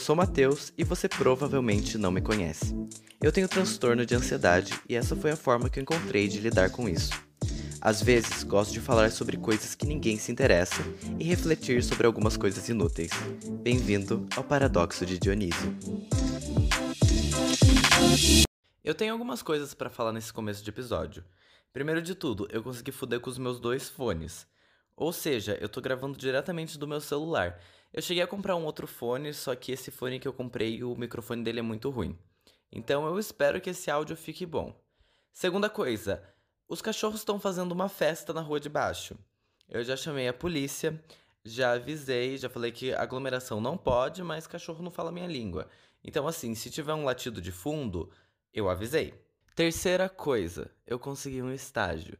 sou Matheus e você provavelmente não me conhece. Eu tenho transtorno de ansiedade e essa foi a forma que eu encontrei de lidar com isso. Às vezes, gosto de falar sobre coisas que ninguém se interessa e refletir sobre algumas coisas inúteis. Bem-vindo ao Paradoxo de Dionísio. Eu tenho algumas coisas para falar nesse começo de episódio. Primeiro de tudo, eu consegui foder com os meus dois fones. Ou seja, eu tô gravando diretamente do meu celular. Eu cheguei a comprar um outro fone, só que esse fone que eu comprei, o microfone dele é muito ruim. Então eu espero que esse áudio fique bom. Segunda coisa, os cachorros estão fazendo uma festa na rua de baixo. Eu já chamei a polícia, já avisei, já falei que aglomeração não pode, mas cachorro não fala minha língua. Então assim, se tiver um latido de fundo, eu avisei. Terceira coisa, eu consegui um estágio.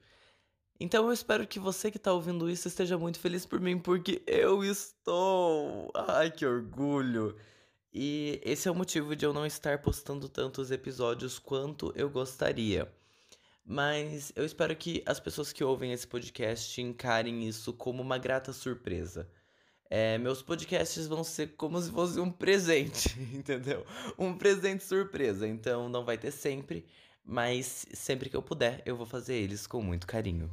Então eu espero que você que está ouvindo isso esteja muito feliz por mim, porque eu estou! Ai, que orgulho! E esse é o motivo de eu não estar postando tantos episódios quanto eu gostaria. Mas eu espero que as pessoas que ouvem esse podcast encarem isso como uma grata surpresa. É, meus podcasts vão ser como se fosse um presente, entendeu? Um presente surpresa. Então não vai ter sempre, mas sempre que eu puder, eu vou fazer eles com muito carinho.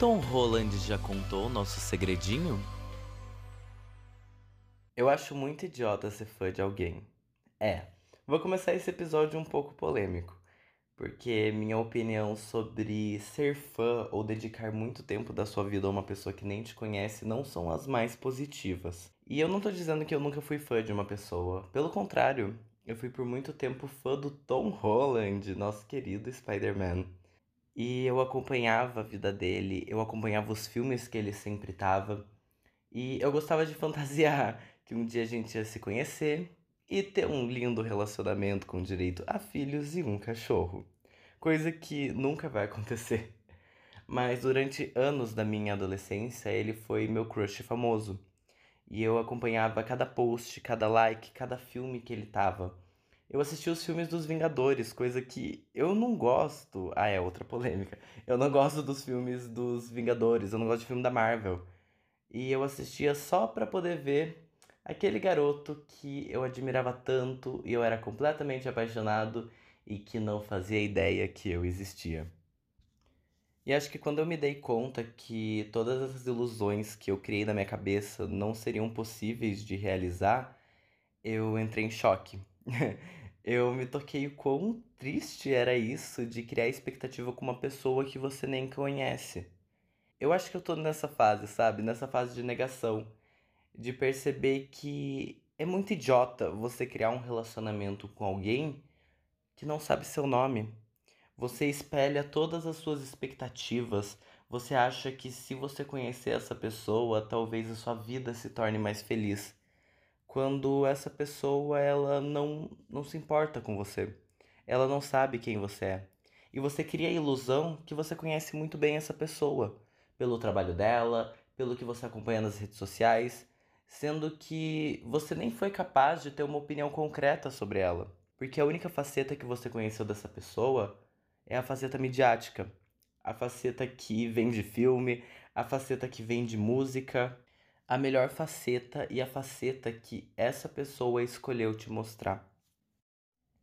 Tom Holland já contou o nosso segredinho? Eu acho muito idiota ser fã de alguém. É, vou começar esse episódio um pouco polêmico, porque minha opinião sobre ser fã ou dedicar muito tempo da sua vida a uma pessoa que nem te conhece não são as mais positivas. E eu não tô dizendo que eu nunca fui fã de uma pessoa, pelo contrário, eu fui por muito tempo fã do Tom Holland, nosso querido Spider-Man. E eu acompanhava a vida dele, eu acompanhava os filmes que ele sempre tava. E eu gostava de fantasiar que um dia a gente ia se conhecer e ter um lindo relacionamento com direito a filhos e um cachorro. Coisa que nunca vai acontecer. Mas durante anos da minha adolescência, ele foi meu crush famoso. E eu acompanhava cada post, cada like, cada filme que ele tava eu assisti os filmes dos Vingadores, coisa que eu não gosto. Ah, é outra polêmica. Eu não gosto dos filmes dos Vingadores, eu não gosto de filme da Marvel. E eu assistia só para poder ver aquele garoto que eu admirava tanto e eu era completamente apaixonado e que não fazia ideia que eu existia. E acho que quando eu me dei conta que todas essas ilusões que eu criei na minha cabeça não seriam possíveis de realizar, eu entrei em choque. eu me toquei o quão triste era isso de criar expectativa com uma pessoa que você nem conhece. Eu acho que eu tô nessa fase, sabe? Nessa fase de negação. De perceber que é muito idiota você criar um relacionamento com alguém que não sabe seu nome. Você espelha todas as suas expectativas. Você acha que se você conhecer essa pessoa, talvez a sua vida se torne mais feliz quando essa pessoa ela não, não se importa com você. Ela não sabe quem você é. E você cria a ilusão que você conhece muito bem essa pessoa, pelo trabalho dela, pelo que você acompanha nas redes sociais, sendo que você nem foi capaz de ter uma opinião concreta sobre ela. Porque a única faceta que você conheceu dessa pessoa é a faceta midiática, a faceta que vem de filme, a faceta que vem de música, a melhor faceta e a faceta que essa pessoa escolheu te mostrar.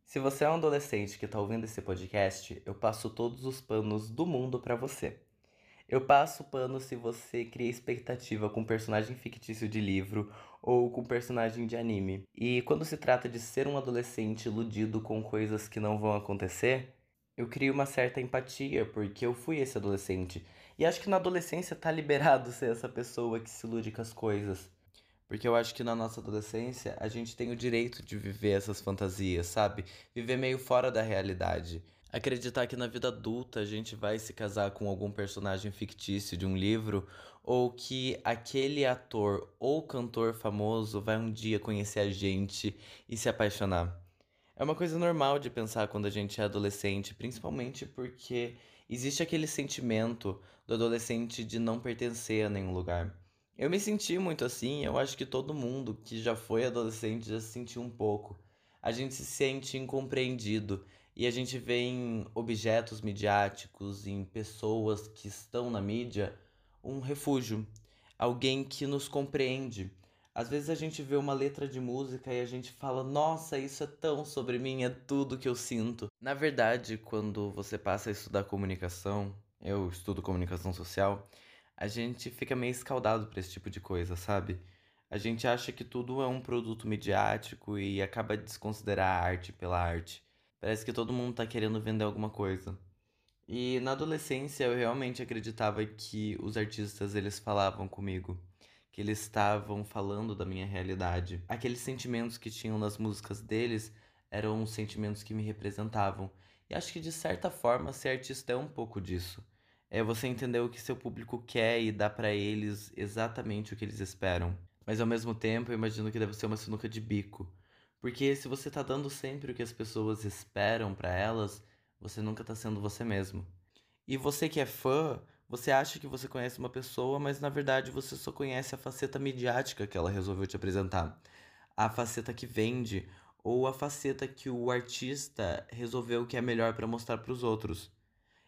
Se você é um adolescente que está ouvindo esse podcast, eu passo todos os panos do mundo para você. Eu passo pano se você cria expectativa com personagem fictício de livro ou com personagem de anime. E quando se trata de ser um adolescente iludido com coisas que não vão acontecer, eu crio uma certa empatia, porque eu fui esse adolescente e acho que na adolescência tá liberado ser essa pessoa que se ilude com as coisas. Porque eu acho que na nossa adolescência a gente tem o direito de viver essas fantasias, sabe? Viver meio fora da realidade. Acreditar que na vida adulta a gente vai se casar com algum personagem fictício de um livro ou que aquele ator ou cantor famoso vai um dia conhecer a gente e se apaixonar. É uma coisa normal de pensar quando a gente é adolescente, principalmente porque existe aquele sentimento do adolescente de não pertencer a nenhum lugar. Eu me senti muito assim, eu acho que todo mundo que já foi adolescente já se sentiu um pouco. A gente se sente incompreendido e a gente vê em objetos midiáticos, em pessoas que estão na mídia, um refúgio. alguém que nos compreende. Às vezes a gente vê uma letra de música e a gente fala: Nossa, isso é tão sobre mim, é tudo que eu sinto. Na verdade, quando você passa a estudar comunicação, eu estudo comunicação social, a gente fica meio escaldado para esse tipo de coisa, sabe? A gente acha que tudo é um produto midiático e acaba de desconsiderar a arte pela arte. Parece que todo mundo tá querendo vender alguma coisa. E na adolescência eu realmente acreditava que os artistas eles falavam comigo, que eles estavam falando da minha realidade. Aqueles sentimentos que tinham nas músicas deles eram os sentimentos que me representavam. E acho que de certa forma ser artista é um pouco disso. É você entender o que seu público quer e dar para eles exatamente o que eles esperam. Mas ao mesmo tempo, eu imagino que deve ser uma sinuca de bico. Porque se você tá dando sempre o que as pessoas esperam para elas, você nunca tá sendo você mesmo. E você que é fã, você acha que você conhece uma pessoa, mas na verdade você só conhece a faceta midiática que ela resolveu te apresentar. A faceta que vende, ou a faceta que o artista resolveu que é melhor para mostrar para os outros.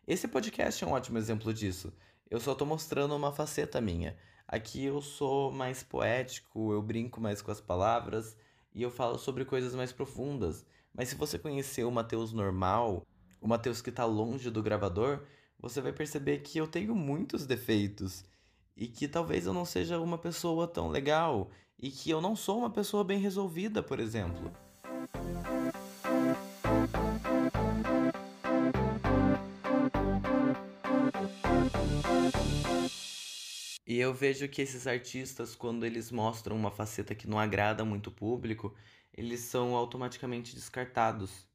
Esse podcast é um ótimo exemplo disso. Eu só tô mostrando uma faceta minha. Aqui eu sou mais poético, eu brinco mais com as palavras e eu falo sobre coisas mais profundas. Mas se você conhecer o Mateus normal, o Mateus que está longe do gravador, você vai perceber que eu tenho muitos defeitos e que talvez eu não seja uma pessoa tão legal e que eu não sou uma pessoa bem resolvida, por exemplo. E eu vejo que esses artistas, quando eles mostram uma faceta que não agrada muito o público, eles são automaticamente descartados.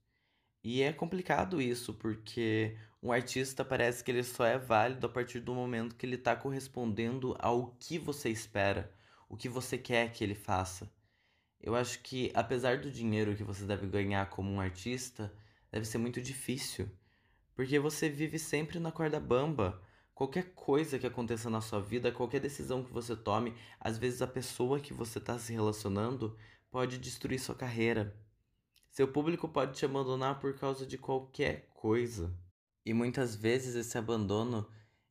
E é complicado isso, porque um artista parece que ele só é válido a partir do momento que ele está correspondendo ao que você espera, o que você quer que ele faça. Eu acho que, apesar do dinheiro que você deve ganhar como um artista, deve ser muito difícil, porque você vive sempre na corda bamba Qualquer coisa que aconteça na sua vida, qualquer decisão que você tome, às vezes a pessoa que você está se relacionando pode destruir sua carreira. Seu público pode te abandonar por causa de qualquer coisa. E muitas vezes esse abandono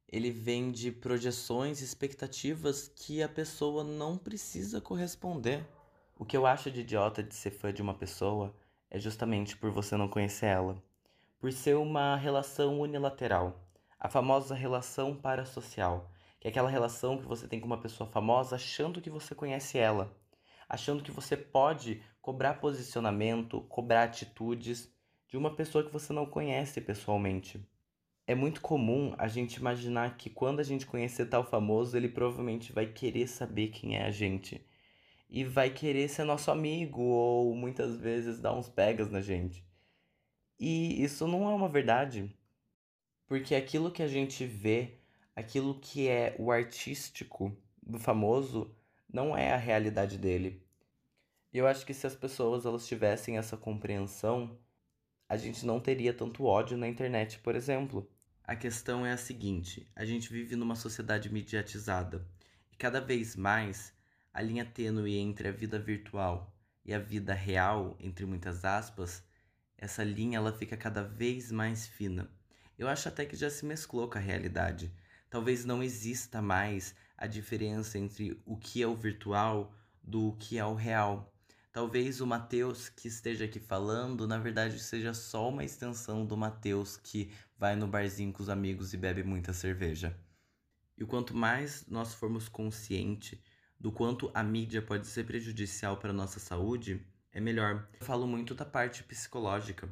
ele vem de projeções expectativas que a pessoa não precisa corresponder. O que eu acho de idiota de ser fã de uma pessoa é justamente por você não conhecer ela, por ser uma relação unilateral. A famosa relação parasocial, que é aquela relação que você tem com uma pessoa famosa achando que você conhece ela, achando que você pode cobrar posicionamento, cobrar atitudes de uma pessoa que você não conhece pessoalmente. É muito comum a gente imaginar que quando a gente conhecer tal famoso, ele provavelmente vai querer saber quem é a gente e vai querer ser nosso amigo ou muitas vezes dar uns pegas na gente. E isso não é uma verdade. Porque aquilo que a gente vê, aquilo que é o artístico do famoso, não é a realidade dele. E eu acho que se as pessoas elas tivessem essa compreensão, a gente não teria tanto ódio na internet, por exemplo. A questão é a seguinte: a gente vive numa sociedade mediatizada e cada vez mais a linha tênue entre a vida virtual e a vida real, entre muitas aspas, essa linha ela fica cada vez mais fina. Eu acho até que já se mesclou com a realidade. Talvez não exista mais a diferença entre o que é o virtual do que é o real. Talvez o Mateus que esteja aqui falando, na verdade, seja só uma extensão do Mateus que vai no barzinho com os amigos e bebe muita cerveja. E o quanto mais nós formos conscientes do quanto a mídia pode ser prejudicial para a nossa saúde, é melhor. Eu falo muito da parte psicológica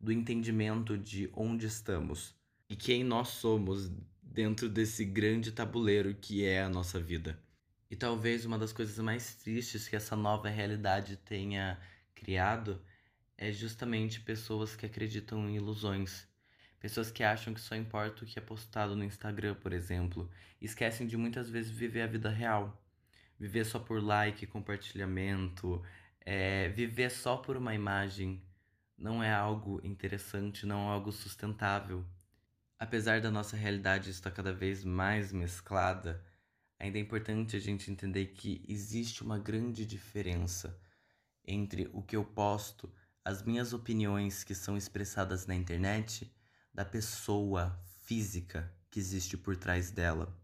do entendimento de onde estamos e quem nós somos dentro desse grande tabuleiro que é a nossa vida. E talvez uma das coisas mais tristes que essa nova realidade tenha criado é justamente pessoas que acreditam em ilusões. Pessoas que acham que só importa o que é postado no Instagram, por exemplo, e esquecem de muitas vezes viver a vida real. Viver só por like, compartilhamento, é, viver só por uma imagem, não é algo interessante, não é algo sustentável. Apesar da nossa realidade estar cada vez mais mesclada, ainda é importante a gente entender que existe uma grande diferença entre o que eu posto, as minhas opiniões que são expressadas na internet, da pessoa física que existe por trás dela.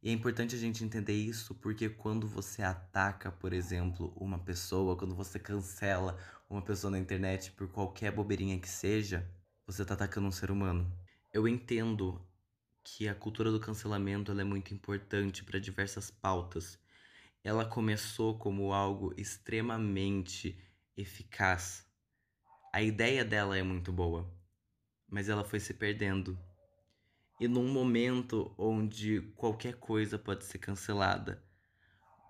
E é importante a gente entender isso porque quando você ataca, por exemplo, uma pessoa, quando você cancela uma pessoa na internet por qualquer bobeirinha que seja, você tá atacando um ser humano. Eu entendo que a cultura do cancelamento é muito importante para diversas pautas. Ela começou como algo extremamente eficaz. A ideia dela é muito boa, mas ela foi se perdendo e num momento onde qualquer coisa pode ser cancelada,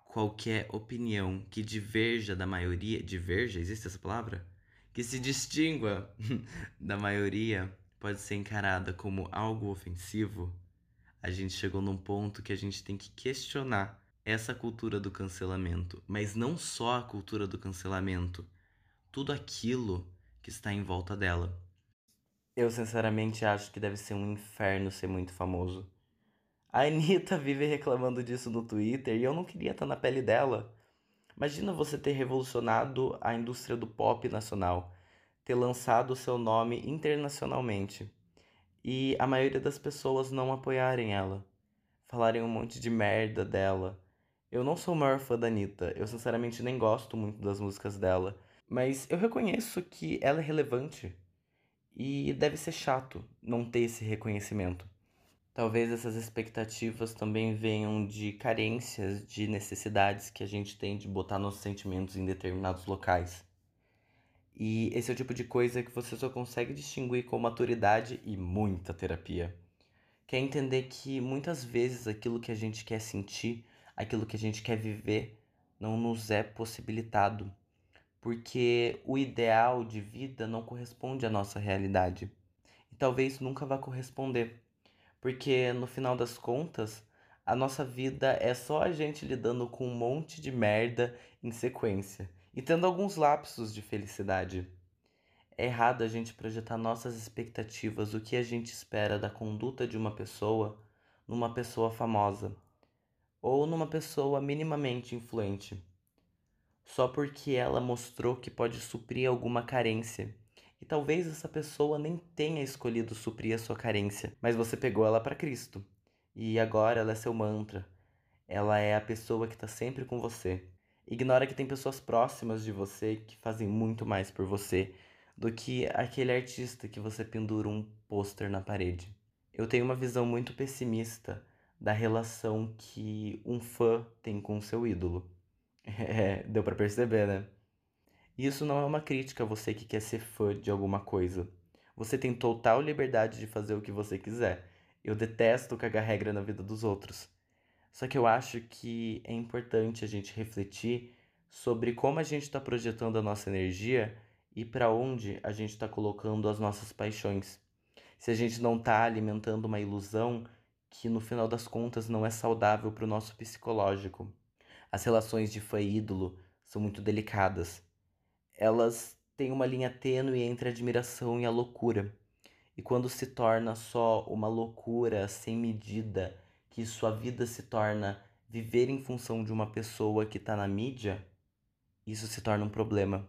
qualquer opinião que diverja da maioria, diverja, existe essa palavra? Que se distingua da maioria pode ser encarada como algo ofensivo, a gente chegou num ponto que a gente tem que questionar essa cultura do cancelamento, mas não só a cultura do cancelamento, tudo aquilo que está em volta dela. Eu sinceramente acho que deve ser um inferno ser muito famoso. A Anitta vive reclamando disso no Twitter e eu não queria estar na pele dela. Imagina você ter revolucionado a indústria do pop nacional, ter lançado o seu nome internacionalmente e a maioria das pessoas não apoiarem ela, falarem um monte de merda dela. Eu não sou o maior fã da Anitta, eu sinceramente nem gosto muito das músicas dela, mas eu reconheço que ela é relevante. E deve ser chato não ter esse reconhecimento. Talvez essas expectativas também venham de carências, de necessidades que a gente tem de botar nossos sentimentos em determinados locais. E esse é o tipo de coisa que você só consegue distinguir com maturidade e muita terapia. Quer é entender que muitas vezes aquilo que a gente quer sentir, aquilo que a gente quer viver, não nos é possibilitado porque o ideal de vida não corresponde à nossa realidade. E talvez nunca vá corresponder, porque no final das contas, a nossa vida é só a gente lidando com um monte de merda em sequência e tendo alguns lapsos de felicidade. É errado a gente projetar nossas expectativas, o que a gente espera da conduta de uma pessoa, numa pessoa famosa ou numa pessoa minimamente influente só porque ela mostrou que pode suprir alguma carência. E talvez essa pessoa nem tenha escolhido suprir a sua carência, mas você pegou ela para Cristo. E agora ela é seu mantra. Ela é a pessoa que está sempre com você. Ignora que tem pessoas próximas de você que fazem muito mais por você do que aquele artista que você pendura um pôster na parede. Eu tenho uma visão muito pessimista da relação que um fã tem com seu ídolo. É, deu para perceber, né? Isso não é uma crítica a você que quer ser fã de alguma coisa. Você tem total liberdade de fazer o que você quiser. Eu detesto cagar regra na vida dos outros. Só que eu acho que é importante a gente refletir sobre como a gente está projetando a nossa energia e para onde a gente está colocando as nossas paixões. Se a gente não está alimentando uma ilusão que no final das contas não é saudável para o nosso psicológico. As relações de fã e ídolo são muito delicadas. Elas têm uma linha tênue entre a admiração e a loucura. E quando se torna só uma loucura sem medida, que sua vida se torna viver em função de uma pessoa que está na mídia, isso se torna um problema.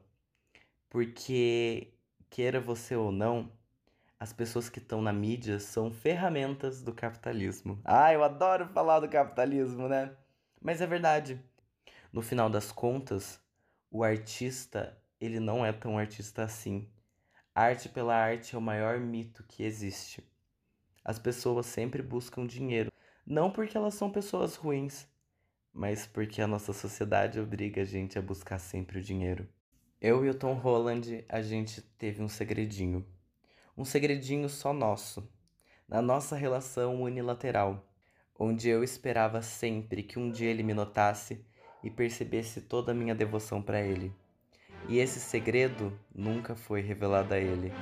Porque, queira você ou não, as pessoas que estão na mídia são ferramentas do capitalismo. Ah, eu adoro falar do capitalismo, né? Mas é verdade. No final das contas, o artista, ele não é tão artista assim. Arte pela arte é o maior mito que existe. As pessoas sempre buscam dinheiro, não porque elas são pessoas ruins, mas porque a nossa sociedade obriga a gente a buscar sempre o dinheiro. Eu e o Tom Holland, a gente teve um segredinho. Um segredinho só nosso, na nossa relação unilateral onde eu esperava sempre que um dia ele me notasse e percebesse toda a minha devoção para ele. E esse segredo nunca foi revelado a ele,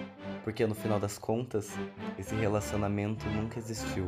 porque no final das contas, esse relacionamento nunca existiu.